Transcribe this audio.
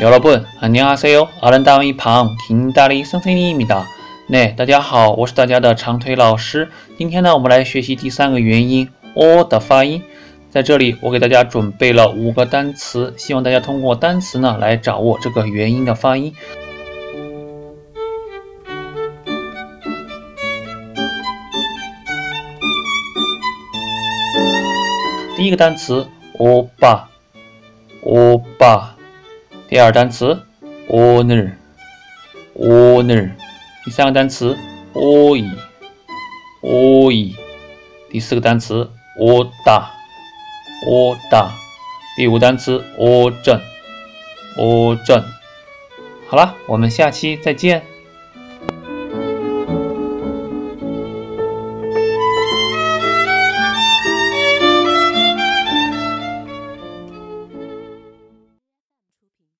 여러분 안녕하세요. 아름다운 방 김다리 선생님입니다. 네，大家好，我是大家的长腿老师。今天呢，我们来学习第三个元音 o 的发音。在这里，我给大家准备了五个单词，希望大家通过单词呢来掌握这个元音的发音。第一个单词欧巴，欧巴。 第二单词 owner，owner。第三个单词 oi，oi。第四个单词 oda，oda。第五单词 o 正，o 正。好了，我们下期再见。